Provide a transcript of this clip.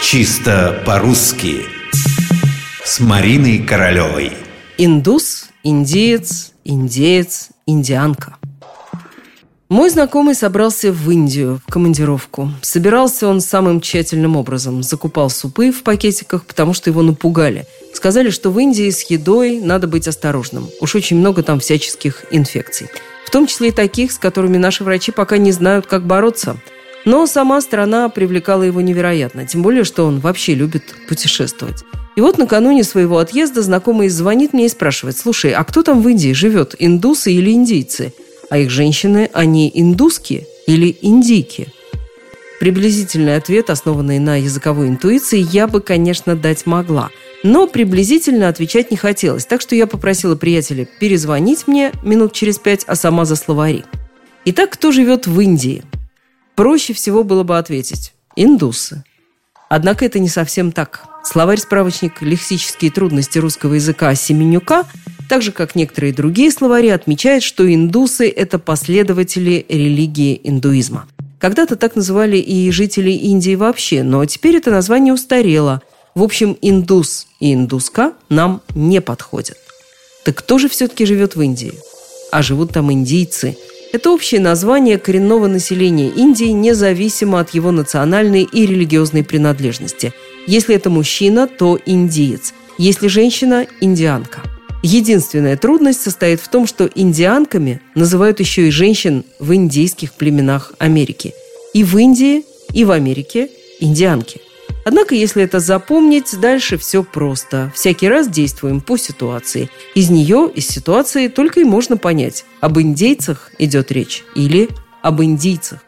Чисто по-русски С Мариной Королевой Индус, индиец, индеец, индианка мой знакомый собрался в Индию в командировку. Собирался он самым тщательным образом. Закупал супы в пакетиках, потому что его напугали. Сказали, что в Индии с едой надо быть осторожным. Уж очень много там всяческих инфекций. В том числе и таких, с которыми наши врачи пока не знают, как бороться – но сама страна привлекала его невероятно, тем более, что он вообще любит путешествовать. И вот накануне своего отъезда знакомый звонит мне и спрашивает, слушай, а кто там в Индии живет, индусы или индийцы? А их женщины, они индуски или индийки? Приблизительный ответ, основанный на языковой интуиции, я бы, конечно, дать могла. Но приблизительно отвечать не хотелось, так что я попросила приятеля перезвонить мне минут через пять, а сама за словари. Итак, кто живет в Индии? Проще всего было бы ответить – индусы. Однако это не совсем так. Словарь-справочник «Лексические трудности русского языка» Семенюка, так же, как некоторые другие словари, отмечает, что индусы – это последователи религии индуизма. Когда-то так называли и жители Индии вообще, но теперь это название устарело. В общем, индус и индуска нам не подходят. Так кто же все-таки живет в Индии? А живут там индийцы – это общее название коренного населения Индии, независимо от его национальной и религиозной принадлежности. Если это мужчина, то индиец. Если женщина – индианка. Единственная трудность состоит в том, что индианками называют еще и женщин в индийских племенах Америки. И в Индии, и в Америке – индианки. Однако, если это запомнить, дальше все просто. Всякий раз действуем по ситуации. Из нее, из ситуации, только и можно понять, об индейцах идет речь или об индийцах.